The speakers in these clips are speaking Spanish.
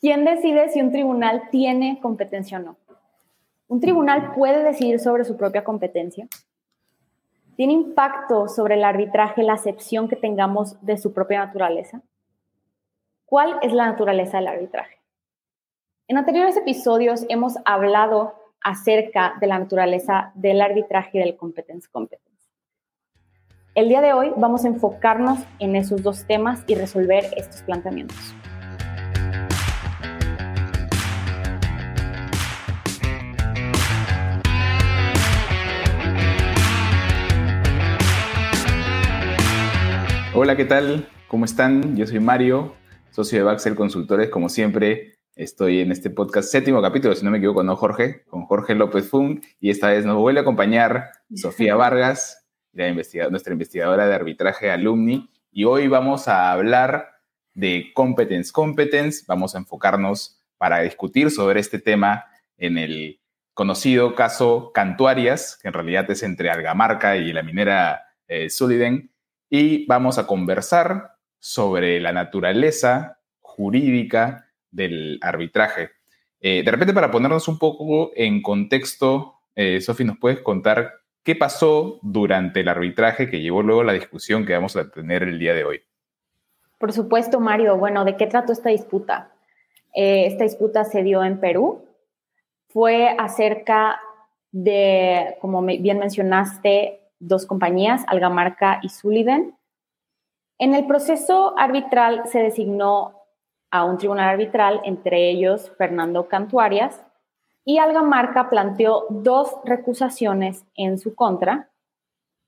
¿Quién decide si un tribunal tiene competencia o no? ¿Un tribunal puede decidir sobre su propia competencia? ¿Tiene impacto sobre el arbitraje la acepción que tengamos de su propia naturaleza? ¿Cuál es la naturaleza del arbitraje? En anteriores episodios hemos hablado acerca de la naturaleza del arbitraje y del competence competence. El día de hoy vamos a enfocarnos en esos dos temas y resolver estos planteamientos. Hola, ¿qué tal? ¿Cómo están? Yo soy Mario, socio de Baxel Consultores. Como siempre, estoy en este podcast, séptimo capítulo, si no me equivoco, ¿no, Jorge? Con Jorge López Fung. Y esta vez nos vuelve a acompañar Sofía Vargas, nuestra investigadora de arbitraje alumni. Y hoy vamos a hablar de competence competence. Vamos a enfocarnos para discutir sobre este tema en el conocido caso Cantuarias, que en realidad es entre Algamarca y la minera eh, Sullivan y vamos a conversar sobre la naturaleza jurídica del arbitraje. Eh, de repente, para ponernos un poco en contexto, eh, Sofi, ¿nos puedes contar qué pasó durante el arbitraje que llevó luego a la discusión que vamos a tener el día de hoy? Por supuesto, Mario. Bueno, ¿de qué trató esta disputa? Eh, esta disputa se dio en Perú. Fue acerca de, como bien mencionaste, dos compañías, Algamarca y Sullivan. En el proceso arbitral se designó a un tribunal arbitral, entre ellos Fernando Cantuarias, y Algamarca planteó dos recusaciones en su contra.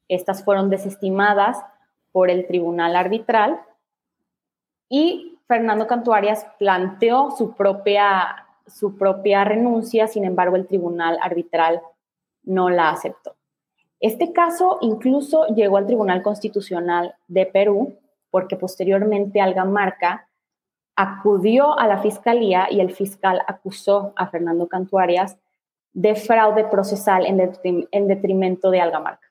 Estas fueron desestimadas por el tribunal arbitral y Fernando Cantuarias planteó su propia, su propia renuncia, sin embargo el tribunal arbitral no la aceptó. Este caso incluso llegó al Tribunal Constitucional de Perú porque posteriormente Algamarca acudió a la fiscalía y el fiscal acusó a Fernando Cantuarias de fraude procesal en, detrimento de Algamarca.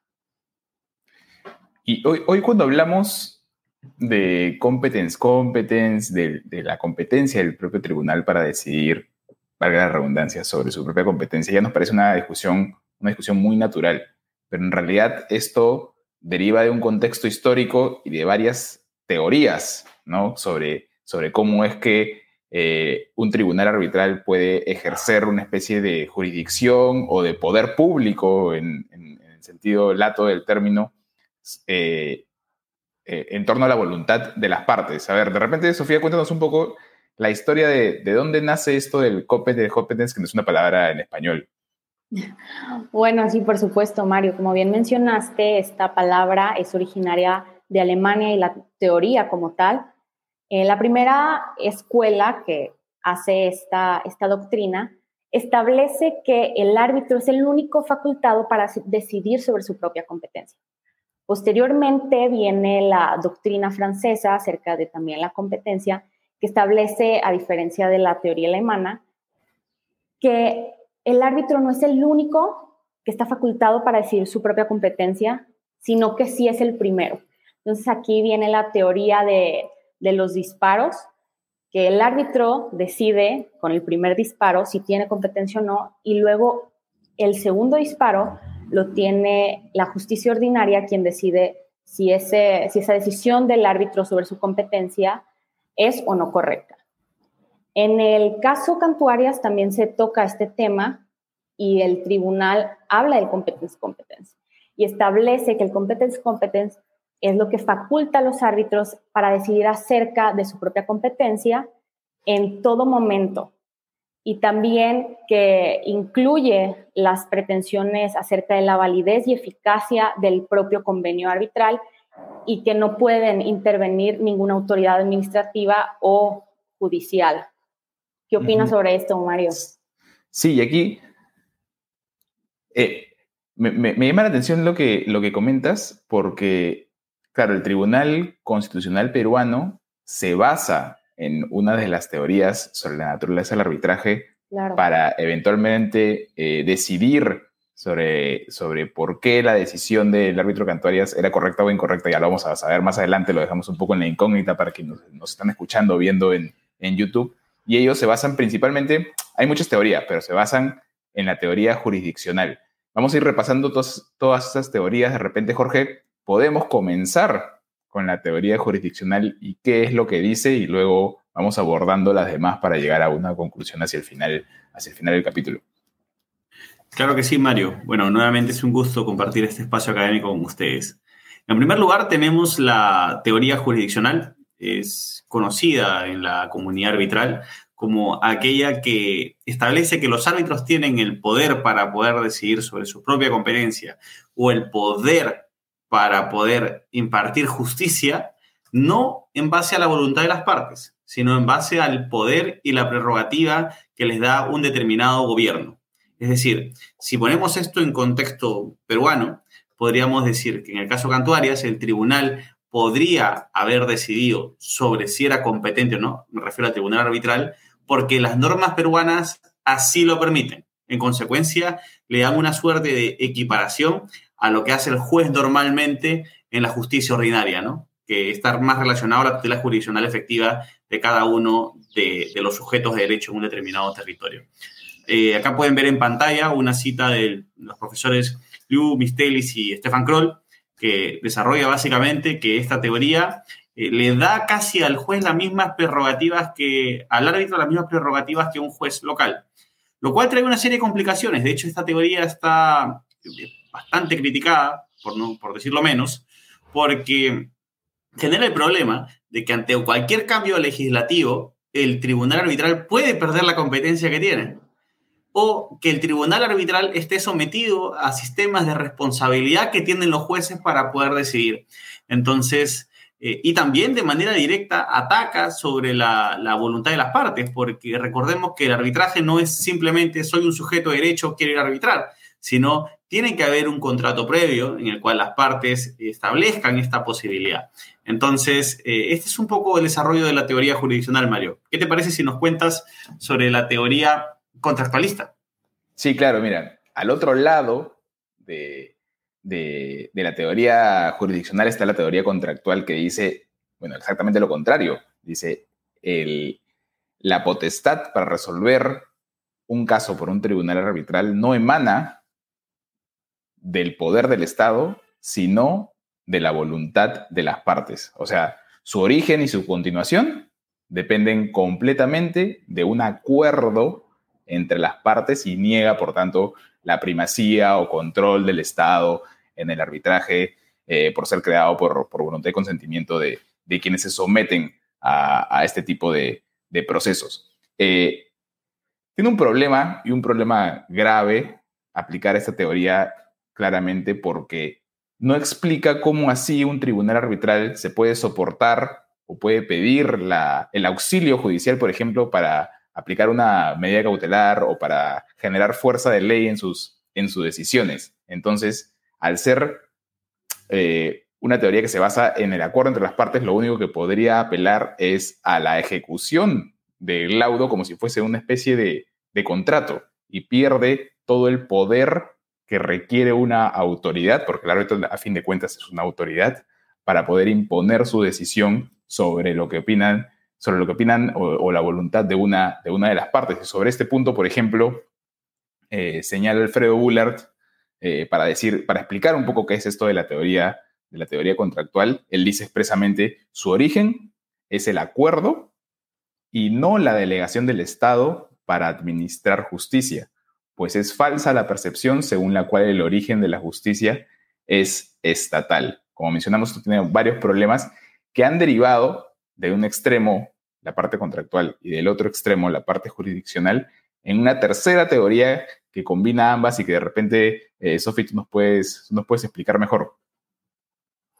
Y hoy, hoy cuando hablamos de competence, competence, de, de, la competencia del propio tribunal para decidir, valga la redundancia, sobre su propia competencia, ya nos parece una discusión, una discusión muy natural pero en realidad esto deriva de un contexto histórico y de varias teorías, ¿no? Sobre, sobre cómo es que eh, un tribunal arbitral puede ejercer una especie de jurisdicción o de poder público en, el sentido lato del término eh, eh, en torno a la voluntad de las partes. A ver, de repente, Sofía, cuéntanos un poco la historia de, de dónde nace esto del competence, que no es una palabra en español. Bueno, sí, por supuesto, Mario. Como bien mencionaste, esta palabra es originaria de Alemania y la teoría como tal. Eh, la primera escuela que hace esta, esta doctrina establece que el árbitro es el único facultado para decidir sobre su propia competencia. Posteriormente viene la doctrina francesa acerca de también la competencia, que establece, a diferencia de la teoría alemana, que el árbitro no es el único que está facultado para decidir su propia competencia, sino que sí es el primero. Entonces aquí viene la teoría de, los disparos, que el árbitro decide con el primer disparo si tiene competencia o no, y luego el segundo disparo lo tiene la justicia ordinaria, quien decide si, esa decisión del árbitro sobre su competencia es o no correcta. En el caso Cantuarias también se toca este tema y el tribunal habla del competence competence y establece que el competence competence es lo que faculta a los árbitros para decidir acerca de su propia competencia en todo momento y también que incluye las pretensiones acerca de la validez y eficacia del propio convenio arbitral y que no pueden intervenir ninguna autoridad administrativa o judicial. ¿Qué opinas sobre esto, Mario? Sí, y aquí eh, me, llama la atención lo que, lo que comentas, porque, claro, el Tribunal Constitucional peruano se basa en una de las teorías sobre la naturaleza del arbitraje para eventualmente eh, decidir sobre, sobre por qué la decisión del árbitro Cantuarias era correcta o incorrecta. Ya lo vamos a saber más adelante, lo dejamos un poco en la incógnita para quienes nos, están escuchando, viendo en, en YouTube. Y ellos se basan principalmente, hay muchas teorías, pero se basan en la teoría jurisdiccional. Vamos a ir repasando todas, todas esas teorías. De repente, Jorge, podemos comenzar con la teoría jurisdiccional y qué es lo que dice y luego vamos abordando las demás para llegar a una conclusión hacia el final, hacia el final del capítulo. Claro que sí, Mario. Bueno, nuevamente es un gusto compartir este espacio académico con ustedes. En primer lugar, tenemos la teoría jurisdiccional. Es conocida en la comunidad arbitral como aquella que establece que los árbitros tienen el poder para poder decidir sobre su propia competencia o el poder para poder impartir justicia, no en base a la voluntad de las partes, sino en base al poder y la prerrogativa que les da un determinado gobierno. Es decir, si ponemos esto en contexto peruano, podríamos decir que en el caso Cantuarias, el tribunal podría haber decidido sobre si era competente o no, me refiero al tribunal arbitral, porque las normas peruanas así lo permiten. En consecuencia, le dan una suerte de equiparación a lo que hace el juez normalmente en la justicia ordinaria, ¿no? Que está más relacionado a la tutela jurisdiccional efectiva de cada uno de, los sujetos de derecho en un determinado territorio. Eh, acá pueden ver en pantalla una cita de los profesores Liu Mistelis y Stefan Kroll, que desarrolla básicamente que esta teoría eh, le da casi al juez las mismas prerrogativas que, al árbitro las mismas prerrogativas que un juez local, lo cual trae una serie de complicaciones. De hecho, esta teoría está eh, bastante criticada, por, no, por decirlo menos, porque genera el problema de que ante cualquier cambio legislativo, el tribunal arbitral puede perder la competencia que tiene o que el tribunal arbitral esté sometido a sistemas de responsabilidad que tienen los jueces para poder decidir. Entonces, eh, y también de manera directa ataca sobre la, voluntad de las partes, porque recordemos que el arbitraje no es simplemente soy un sujeto de derecho, quiero ir a arbitrar, sino tiene que haber un contrato previo en el cual las partes establezcan esta posibilidad. Entonces, eh, este es un poco el desarrollo de la teoría jurisdiccional, Mario. ¿Qué te parece si nos cuentas sobre la teoría contractualista? Sí, claro, mira, al otro lado de, de, la teoría jurisdiccional está la teoría contractual que dice, bueno, exactamente lo contrario. Dice, el, la potestad para resolver un caso por un tribunal arbitral no emana del poder del Estado, sino de la voluntad de las partes. O sea, su origen y su continuación dependen completamente de un acuerdo entre las partes y niega, por tanto, la primacía o control del Estado en el arbitraje eh, por ser creado por, voluntad y consentimiento de, quienes se someten a, este tipo de, procesos. Eh, tiene un problema y un problema grave aplicar esta teoría claramente porque no explica cómo así un tribunal arbitral se puede soportar o puede pedir el auxilio judicial, por ejemplo, para aplicar una medida cautelar o para generar fuerza de ley en sus, en sus decisiones. Entonces, al ser eh, una teoría que se basa en el acuerdo entre las partes, lo único que podría apelar es a la ejecución del laudo como si fuese una especie de, de contrato y pierde todo el poder que requiere una autoridad, porque el árbitro a fin de cuentas es una autoridad, para poder imponer su decisión sobre lo que opinan sobre lo que opinan o, la voluntad de una, de una de las partes. Sobre este punto, por ejemplo, eh, señala Alfredo Bullard eh, para decir, para explicar un poco qué es esto de la teoría, de la teoría contractual. Él dice expresamente su origen es el acuerdo y no la delegación del Estado para administrar justicia, pues es falsa la percepción según la cual el origen de la justicia es estatal. Como mencionamos, esto tiene varios problemas que han derivado de un extremo, la parte contractual, y del otro extremo, la parte jurisdiccional, en una tercera teoría que combina ambas y que de repente, eh, tú nos puedes, nos puedes explicar mejor.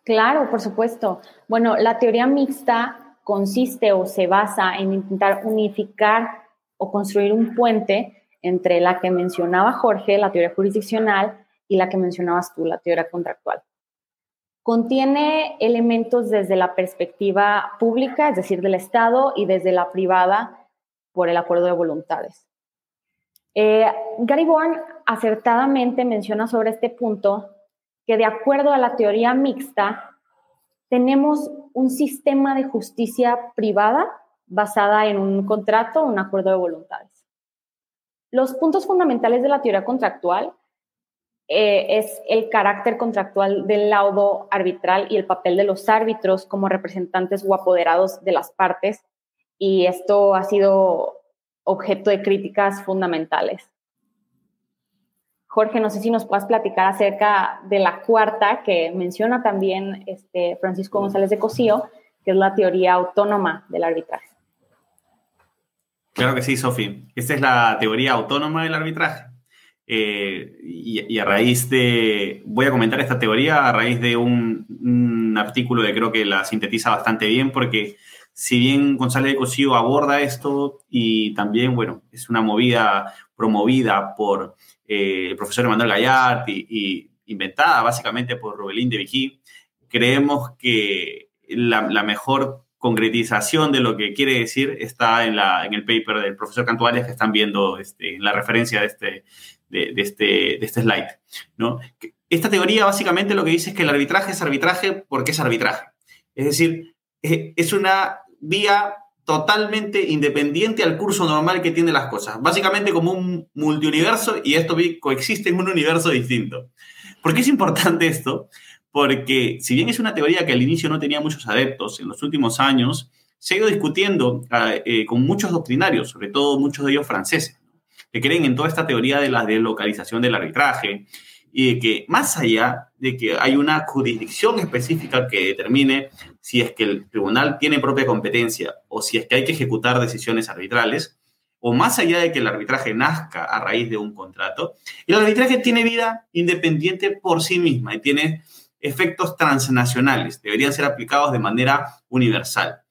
Claro, por supuesto. Bueno, la teoría mixta consiste o se basa en intentar unificar o construir un puente entre la que mencionaba Jorge, la teoría jurisdiccional, y la que mencionabas tú, la teoría contractual. Contiene elementos desde la perspectiva pública, es decir, del Estado, y desde la privada por el acuerdo de voluntades. Eh, Gary Bourne acertadamente menciona sobre este punto que de acuerdo a la teoría mixta, tenemos un sistema de justicia privada basada en un contrato un acuerdo de voluntades. Los puntos fundamentales de la teoría contractual eh, es el carácter contractual del laudo arbitral y el papel de los árbitros como representantes o apoderados de las partes, y esto ha sido objeto de críticas fundamentales. Jorge, no sé si nos puedas platicar acerca de la cuarta que menciona también este Francisco González de Cosío, que es la teoría autónoma del arbitraje. Claro que sí, Sofi. Esta es la teoría autónoma del arbitraje. Eh, y, a raíz de, voy a comentar esta teoría a raíz de un, artículo que creo que la sintetiza bastante bien, porque si bien González de Cosío aborda esto y también, bueno, es una movida promovida por eh, el profesor Emanuel Gallard y, inventada básicamente por Rubelín de Vigí, creemos que la, mejor concretización de lo que quiere decir está en, la, en el paper del profesor Cantuales que están viendo este, en la referencia de este, de, este, de este slide. ¿no? Esta teoría básicamente lo que dice es que el arbitraje es arbitraje porque es arbitraje. Es decir, es una vía totalmente independiente al curso normal que tiene las cosas. Básicamente como un multiuniverso y esto coexiste en un universo distinto. ¿Por qué es importante esto? Porque si bien es una teoría que al inicio no tenía muchos adeptos, en los últimos años se ha ido discutiendo ah, eh, con muchos doctrinarios, sobre todo muchos de ellos franceses, que creen en toda esta teoría de la delocalización del arbitraje, y de que más allá de que hay una jurisdicción específica que determine si es que el tribunal tiene propia competencia o si es que hay que ejecutar decisiones arbitrales, o más allá de que el arbitraje nazca a raíz de un contrato, el arbitraje tiene vida independiente por sí misma y tiene efectos transnacionales, deberían ser aplicados de manera universal.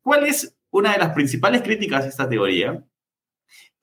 ¿Cuál es una de las principales críticas de esta teoría?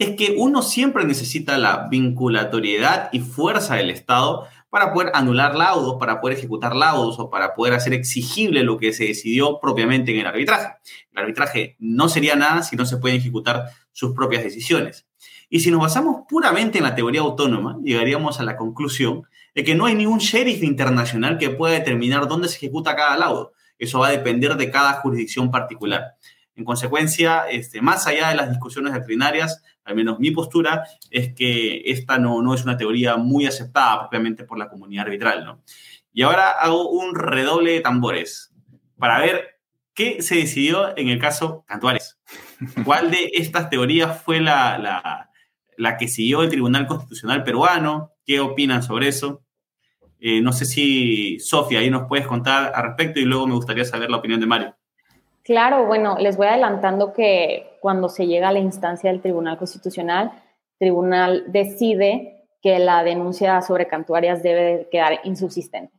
Es que uno siempre necesita la vinculatoriedad y fuerza del Estado para poder anular laudos, para poder ejecutar laudos o para poder hacer exigible lo que se decidió propiamente en el arbitraje. El arbitraje no sería nada si no se pueden ejecutar sus propias decisiones. Y si nos basamos puramente en la teoría autónoma, llegaríamos a la conclusión de que no hay ningún sheriff internacional que pueda determinar dónde se ejecuta cada laudo. Eso va a depender de cada jurisdicción particular. En consecuencia, este, más allá de las discusiones doctrinarias, al menos mi postura es que esta no, no es una teoría muy aceptada propiamente por la comunidad arbitral. ¿no? Y ahora hago un redoble de tambores para ver qué se decidió en el caso Cantuares. ¿Cuál de estas teorías fue la, la, la que siguió el Tribunal Constitucional peruano? ¿Qué opinan sobre eso? Eh, no sé si, Sofía, ahí nos puedes contar al respecto y luego me gustaría saber la opinión de Mario. Claro, bueno, les voy adelantando que cuando se llega a la instancia del Tribunal Constitucional, el tribunal decide que la denuncia sobre cantuarias debe quedar insubsistente.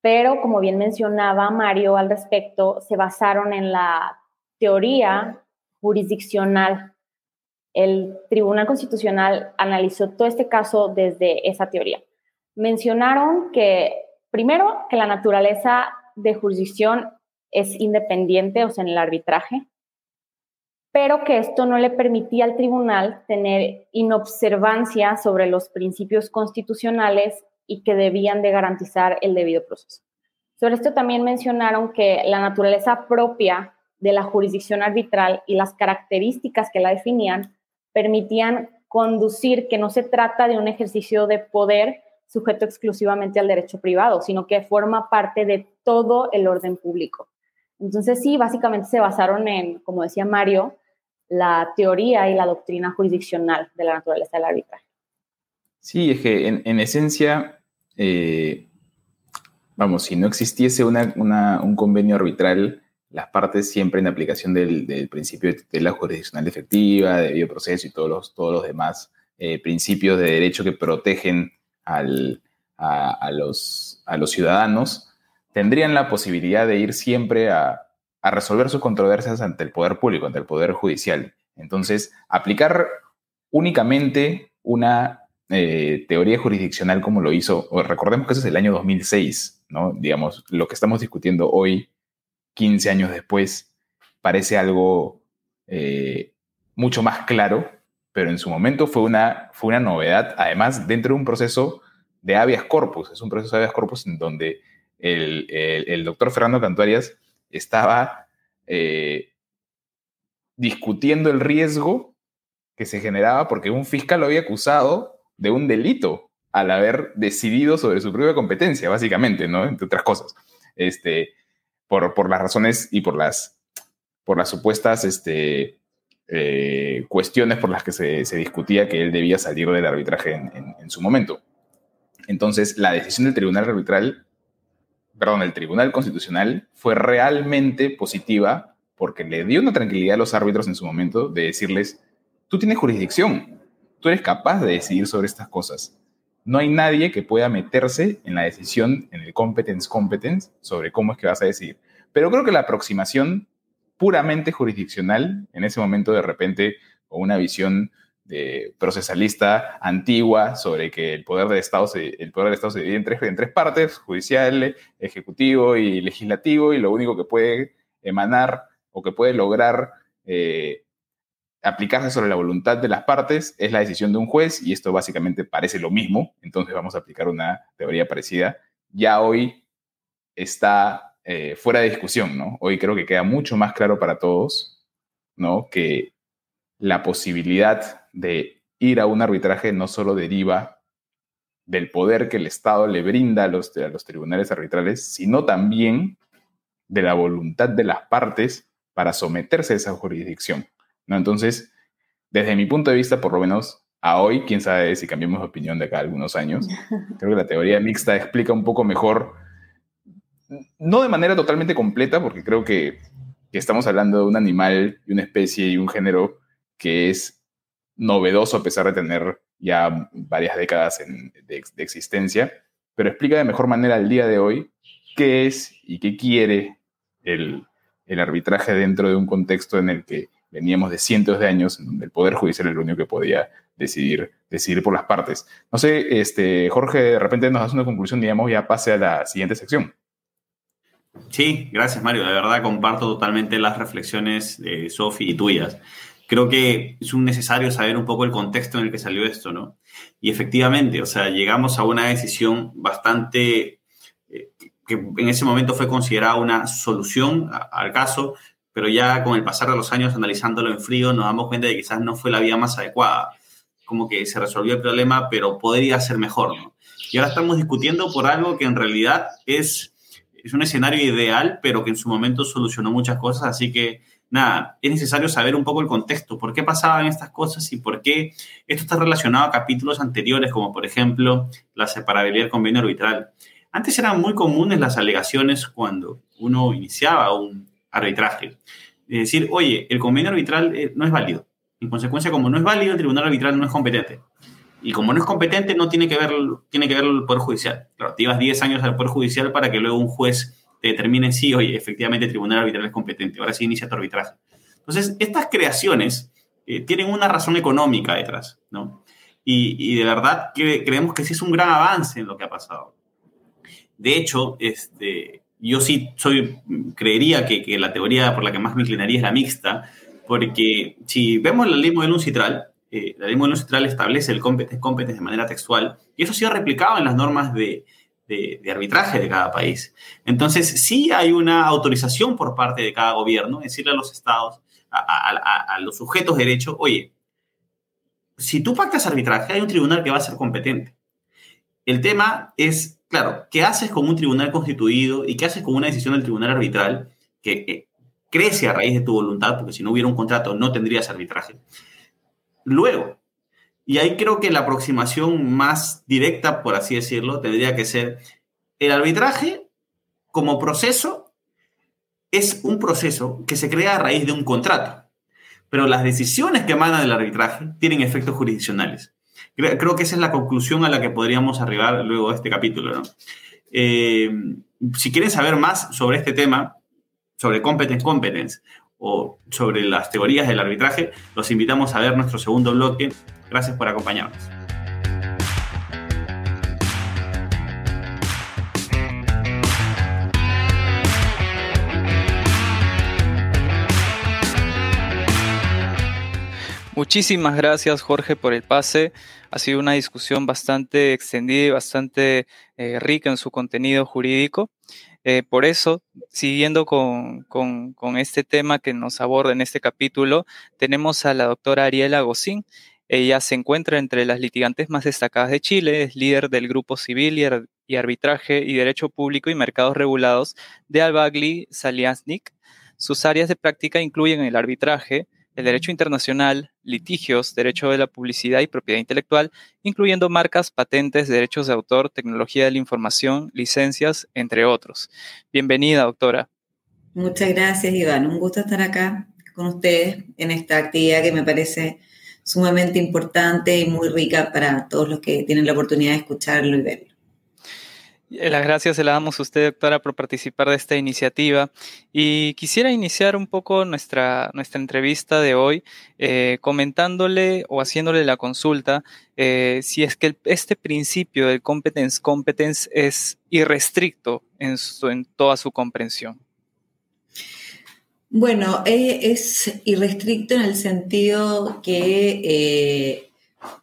Pero, como bien mencionaba Mario al respecto, se basaron en la teoría jurisdiccional. El Tribunal Constitucional analizó todo este caso desde esa teoría. Mencionaron que, primero, que la naturaleza de jurisdicción es independiente, o sea, en el arbitraje, pero que esto no le permitía al tribunal tener inobservancia sobre los principios constitucionales y que debían de garantizar el debido proceso. Sobre esto también mencionaron que la naturaleza propia de la jurisdicción arbitral y las características que la definían permitían conducir que no se trata de un ejercicio de poder sujeto exclusivamente al derecho privado, sino que forma parte de todo el orden público. Entonces sí, básicamente se basaron en, como decía Mario, la teoría y la doctrina jurisdiccional de la naturaleza del arbitraje. Sí, es que en, esencia, eh, vamos, si no existiese un convenio arbitral, las partes siempre en aplicación del, principio de la jurisdiccional efectiva, de debido proceso y todos los, todos los demás eh, principios de derecho que protegen a, los, a los ciudadanos, tendrían la posibilidad de ir siempre a, resolver sus controversias ante el poder público, ante el poder judicial. Entonces, aplicar únicamente una eh, teoría jurisdiccional como lo hizo, recordemos que eso es el año 2006, ¿no? Digamos, lo que estamos discutiendo hoy, 15 años después, parece algo eh, mucho más claro, pero en su momento fue una, fue una novedad, además dentro de un proceso de habeas corpus, es un proceso de habeas corpus en donde el, doctor Fernando Cantuarias estaba eh, discutiendo el riesgo que se generaba porque un fiscal lo había acusado de un delito al haber decidido sobre su propia competencia, básicamente, ¿no? Entre otras cosas. Este, por, por las razones y por las, por las supuestas este, eh, cuestiones por las que se, se, discutía que él debía salir del arbitraje en, en, su momento. Entonces, la decisión del tribunal arbitral, perdón, el tribunal constitucional fue realmente positiva porque le dio una tranquilidad a los árbitros en su momento de decirles, tú tienes jurisdicción, tú eres capaz de decidir sobre estas cosas. No hay nadie que pueda meterse en la decisión, en el competence competence, sobre cómo es que vas a decidir. Pero creo que la aproximación puramente jurisdiccional, en ese momento de repente, con una visión de procesalista antigua sobre que el poder del Estado se, el poder del Estado se divide en tres, en tres partes, judicial, ejecutivo y legislativo, y lo único que puede emanar o que puede lograr eh, aplicarse sobre la voluntad de las partes es la decisión de un juez y esto básicamente parece lo mismo, entonces vamos a aplicar una teoría parecida. Ya hoy está eh, fuera de discusión, ¿no? Hoy creo que queda mucho más claro para todos, ¿no? Que la posibilidad de ir a un arbitraje no solo deriva del poder que el Estado le brinda a los, a los tribunales arbitrales, sino también de la voluntad de las partes para someterse a esa jurisdicción. ¿no? Entonces, desde mi punto de vista, por lo menos a hoy, quién sabe si cambiamos de opinión de acá a algunos años, creo que la teoría mixta explica un poco mejor, no de manera totalmente completa, porque creo que, estamos hablando de un animal y una especie y un género que es novedoso a pesar de tener ya varias décadas de, existencia, pero explica de mejor manera al día de hoy qué es y qué quiere el, arbitraje dentro de un contexto en el que veníamos de cientos de años en donde el Poder Judicial era el único que podía decidir, decidir por las partes. No sé, este, Jorge, de repente nos hace una conclusión, digamos, ya pase a la siguiente sección. Sí, gracias Mario. De verdad comparto totalmente las reflexiones de Sofi y tuyas. Creo que es un necesario saber un poco el contexto en el que salió esto, ¿no? Y efectivamente, o sea, llegamos a una decisión bastante eh, que en ese momento fue considerada una solución al caso, pero ya con el pasar de los años analizándolo en frío nos damos cuenta de que quizás no fue la vía más adecuada. Como que se resolvió el problema, pero podría ser mejor, ¿no? Y ahora estamos discutiendo por algo que en realidad es, es un escenario ideal, pero que en su momento solucionó muchas cosas, así que nada, es necesario saber un poco el contexto, por qué pasaban estas cosas y por qué esto está relacionado a capítulos anteriores, como por ejemplo la separabilidad del convenio arbitral. Antes eran muy comunes las alegaciones cuando uno iniciaba un, arbitraje. Es decir, oye, el convenio arbitral eh, no es válido. En consecuencia, como no es válido, el tribunal arbitral no es competente. Y como no es competente, no tiene que ver, tiene que ver el Poder Judicial. Claro, te ibas 10 años al Poder Judicial para que luego un juez te determine si, oye, efectivamente el tribunal arbitral es competente. Ahora sí inicia tu arbitraje. Entonces, estas creaciones eh, tienen una razón económica detrás, ¿no? Y, de verdad que creemos que sí es un gran avance en lo que ha pasado. De hecho, este, yo sí soy, creería que, que, la teoría por la que más me inclinaría es la mixta, porque si vemos la ley modelo uncitral, eh, la ley modelo uncitral establece el competence competence de manera textual, y eso ha sido replicado en las normas de, de, arbitraje de cada país. Entonces, sí hay una autorización por parte de cada gobierno, decirle a los estados, a, los sujetos de derecho, oye, si tú pactas arbitraje, hay un tribunal que va a ser competente. El tema es claro, ¿qué haces con un tribunal constituido y qué haces con una decisión del tribunal arbitral que crece a raíz de tu voluntad? Porque si no hubiera un contrato no tendrías arbitraje. Luego, y ahí creo que la aproximación más directa, por así decirlo, tendría que ser el arbitraje como proceso es un proceso que se crea a raíz de un contrato, pero las decisiones que emanan del arbitraje tienen efectos jurisdiccionales. Creo que esa es la conclusión a la que podríamos arribar luego de este capítulo. Eh, si quieren saber más sobre este tema, sobre competence competence o sobre las teorías del arbitraje, los invitamos a ver nuestro segundo bloque. Gracias por acompañarnos. Muchísimas gracias Jorge por el pase. Ha sido una discusión bastante extendida y bastante eh, rica en su contenido jurídico. Eh, por eso, siguiendo con, este tema que nos aborda en este capítulo, tenemos a la doctora Ariela Gocín. Ella se encuentra entre las litigantes más destacadas de Chile, es líder del Grupo Civil y, Arbitraje y Derecho Público y Mercados Regulados de Albagli Saliasnik. Sus áreas de práctica incluyen el arbitraje, el derecho internacional, litigios, derecho de la publicidad y propiedad intelectual, incluyendo marcas, patentes, derechos de autor, tecnología de la información, licencias, entre otros. Bienvenida, doctora. Muchas gracias, Iván. Un gusto estar acá con ustedes en esta actividad que me parece sumamente importante y muy rica para todos los que tienen la oportunidad de escucharlo y verlo. Eh, las gracias se las damos a usted, doctora, por participar de esta iniciativa. Y quisiera iniciar un poco nuestra, nuestra entrevista de hoy eh, comentándole o haciéndole la consulta eh, si es que este principio del competence competence es irrestricto en, en toda su comprensión. Bueno, es irrestricto en el sentido que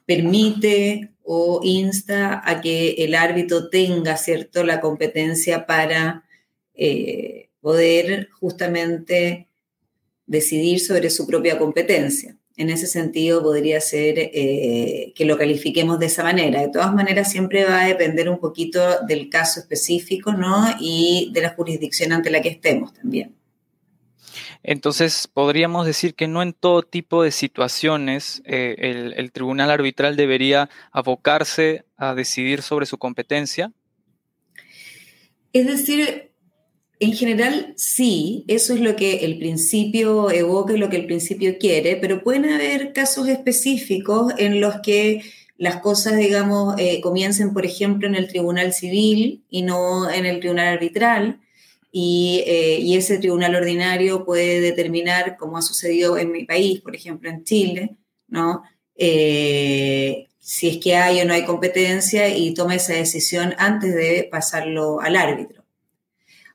permite o insta a que el árbitro tenga, ¿cierto?, la competencia para eh, poder justamente decidir sobre su propia competencia. En ese sentido, podría ser eh, que lo califiquemos de esa manera. De todas maneras, siempre va a depender un poquito del caso específico, ¿no? Y de la jurisdicción ante la que estemos también. Entonces, podríamos decir que no en todo tipo de situaciones eh, el, tribunal arbitral debería abocarse a decidir sobre su competencia. Es decir, en general sí, eso es lo que el principio evoca y lo que el principio quiere, pero pueden haber casos específicos en los que las cosas, digamos, eh, comiencen, por ejemplo, en el tribunal civil y no en el tribunal arbitral eh, y, ese tribunal ordinario puede determinar, como ha sucedido en mi país, por ejemplo en Chile, ¿no? Eh, si es que hay o no hay competencia y toma esa decisión antes de pasarlo al árbitro.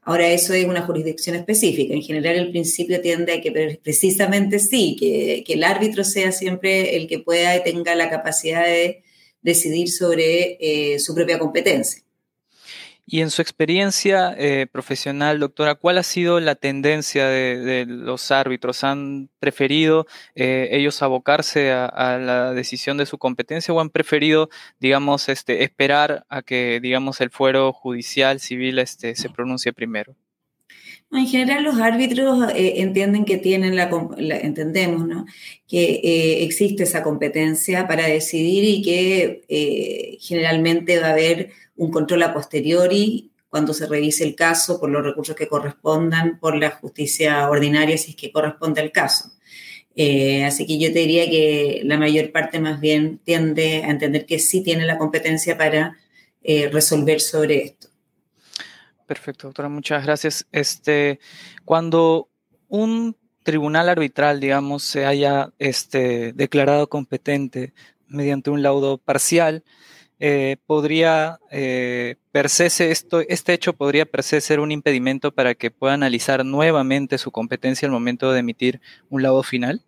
Ahora, eso es una jurisdicción específica. En general, el principio tiende a que precisamente sí, que, el árbitro sea siempre el que pueda y tenga la capacidad de decidir sobre eh, su propia competencia. Y en su experiencia eh, profesional, doctora, ¿cuál ha sido la tendencia de, los árbitros? ¿Han preferido eh, ellos abocarse a, la decisión de su competencia o han preferido, digamos, este, esperar a que, digamos, el fuero judicial, civil, este, se pronuncie primero? En general los árbitros eh, entienden que tienen la, entendemos, ¿no? Que existe esa competencia para decidir y que generalmente va a haber un control a posteriori cuando se revise el caso por los recursos que correspondan, por la justicia ordinaria si es que corresponde al caso. Eh, así que yo te diría que la mayor parte más bien tiende a entender que sí tiene la competencia para eh, resolver sobre esto. Perfecto, doctora, muchas gracias. Este, cuando un tribunal arbitral, digamos, se haya este, declarado competente mediante un laudo parcial, eh, podría eh, per se esto, este hecho podría per se ser un impedimento para que pueda analizar nuevamente su competencia al momento de emitir un laudo final?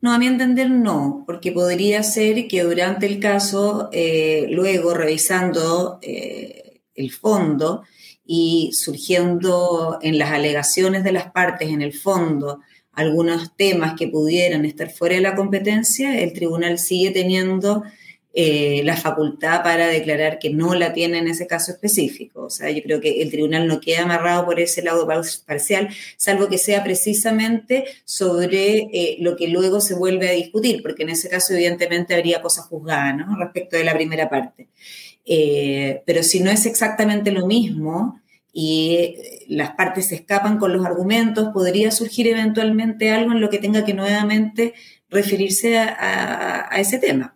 No, a mi entender no, porque podría ser que durante el caso, eh, luego revisando el fondo y surgiendo en las alegaciones de las partes en el fondo algunos temas que pudieran estar fuera de la competencia, el tribunal sigue teniendo eh, la facultad para declarar que no la tiene en ese caso específico. O sea, yo creo que el tribunal no queda amarrado por ese lado parcial, salvo que sea precisamente sobre eh, lo que luego se vuelve a discutir, porque en ese caso evidentemente habría cosas juzgadas ¿no? respecto de la primera parte. Eh, pero si no es exactamente lo mismo, y las partes se escapan con los argumentos, podría surgir eventualmente algo en lo que tenga que nuevamente referirse a ese tema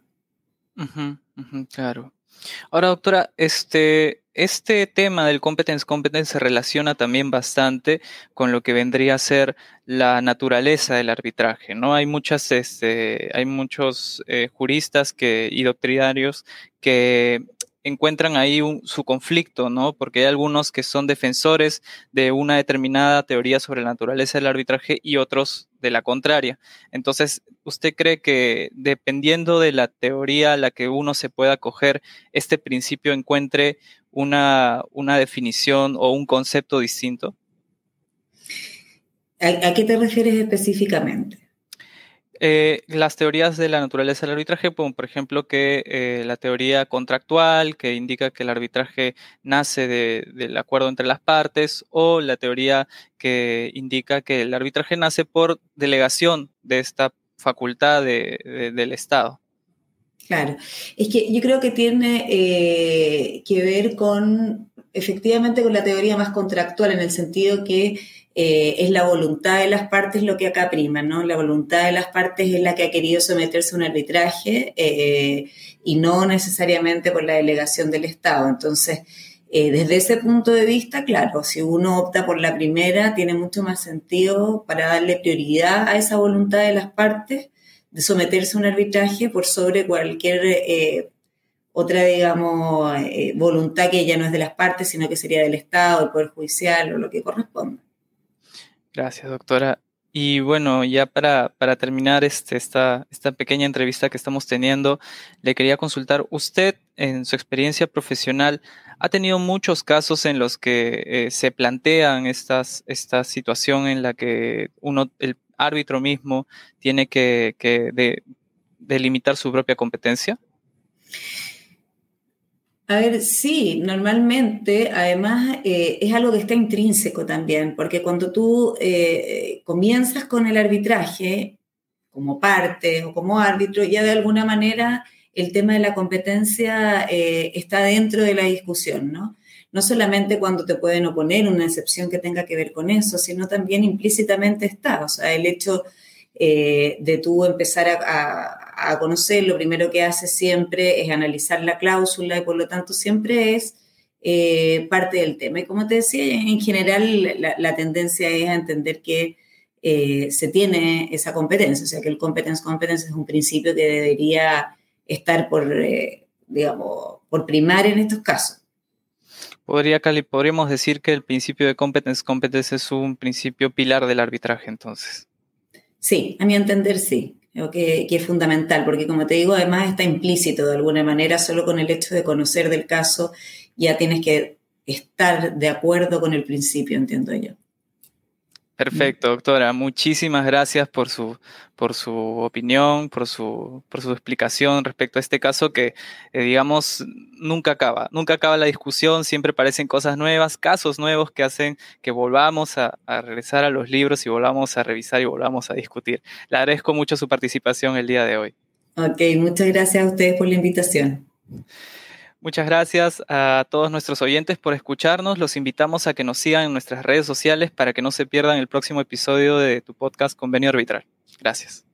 claro. Ahora, doctora, este, este tema del competence competence se relaciona también bastante con lo que vendría a ser la naturaleza del arbitraje, ¿no? Hay muchas, este, hay muchos eh, juristas que, y doctrinarios que encuentran ahí su conflicto, ¿no? Porque hay algunos que son defensores de una determinada teoría sobre la naturaleza del arbitraje y otros de la contraria. Entonces, ¿usted cree que dependiendo de la teoría a la que uno se pueda acoger, este principio encuentre una, una definición o un concepto distinto? ¿A, qué te refieres específicamente? Eh, las teorías de la naturaleza del arbitraje, por ejemplo, que eh, la teoría contractual, que indica que el arbitraje nace del acuerdo entre las partes, o la teoría que indica que el arbitraje nace por delegación de esta facultad del Estado. Claro, es que yo creo que tiene eh, que ver con, efectivamente, con la teoría más contractual, en el sentido que eh, es la voluntad de las partes lo que acá prima, ¿no? La voluntad de las partes es la que ha querido someterse a un arbitraje eh, y no necesariamente por la delegación del Estado. Entonces, eh, desde ese punto de vista, claro, si uno opta por la primera, tiene mucho más sentido para darle prioridad a esa voluntad de las partes de someterse a un arbitraje por sobre cualquier otra, digamos, voluntad que ya no es de las partes, sino que sería del Estado, del Poder Judicial o lo que corresponda. Gracias, doctora. Y bueno, ya para, terminar este, esta, esta pequeña entrevista que estamos teniendo, le quería consultar, usted en su experiencia profesional ha tenido muchos casos en los que eh, se plantean estas, esta situación en la que uno, el árbitro mismo, tiene que, delimitar su propia competencia. A ver, sí, normalmente, además, eh, es algo que está intrínseco también, porque cuando tú eh, comienzas con el arbitraje como parte o como árbitro, ya de alguna manera el tema de la competencia eh, está dentro de la discusión, ¿no? No solamente cuando te pueden oponer una excepción que tenga que ver con eso, sino también implícitamente está, o sea, el hecho de tú empezar a, conocer, lo primero que haces siempre es analizar la cláusula y por lo tanto siempre es eh, parte del tema. Y como te decía, en general la, tendencia es a entender que eh, se tiene esa competencia, o sea que el competence competence es un principio que debería estar por, digamos, por primar en estos casos. Podría, podríamos decir que el principio de competence competence es un principio pilar del arbitraje entonces. Sí, a mi entender sí. Creo que, es fundamental, porque como te digo, además está implícito de alguna manera, solo con el hecho de conocer del caso, ya tienes que estar de acuerdo con el principio, entiendo yo. Perfecto, doctora. Muchísimas gracias por su, por su opinión, por su, por su explicación respecto a este caso que, eh, digamos, nunca acaba. Nunca acaba la discusión, siempre parecen cosas nuevas, casos nuevos que hacen que volvamos a, a, regresar a los libros y volvamos a revisar y volvamos a discutir. Le agradezco mucho su participación el día de hoy. Ok, muchas gracias a ustedes por la invitación. Muchas gracias a todos nuestros oyentes por escucharnos. Los invitamos a que nos sigan en nuestras redes sociales para que no se pierdan el próximo episodio de tu podcast Convenio Arbitral. Gracias.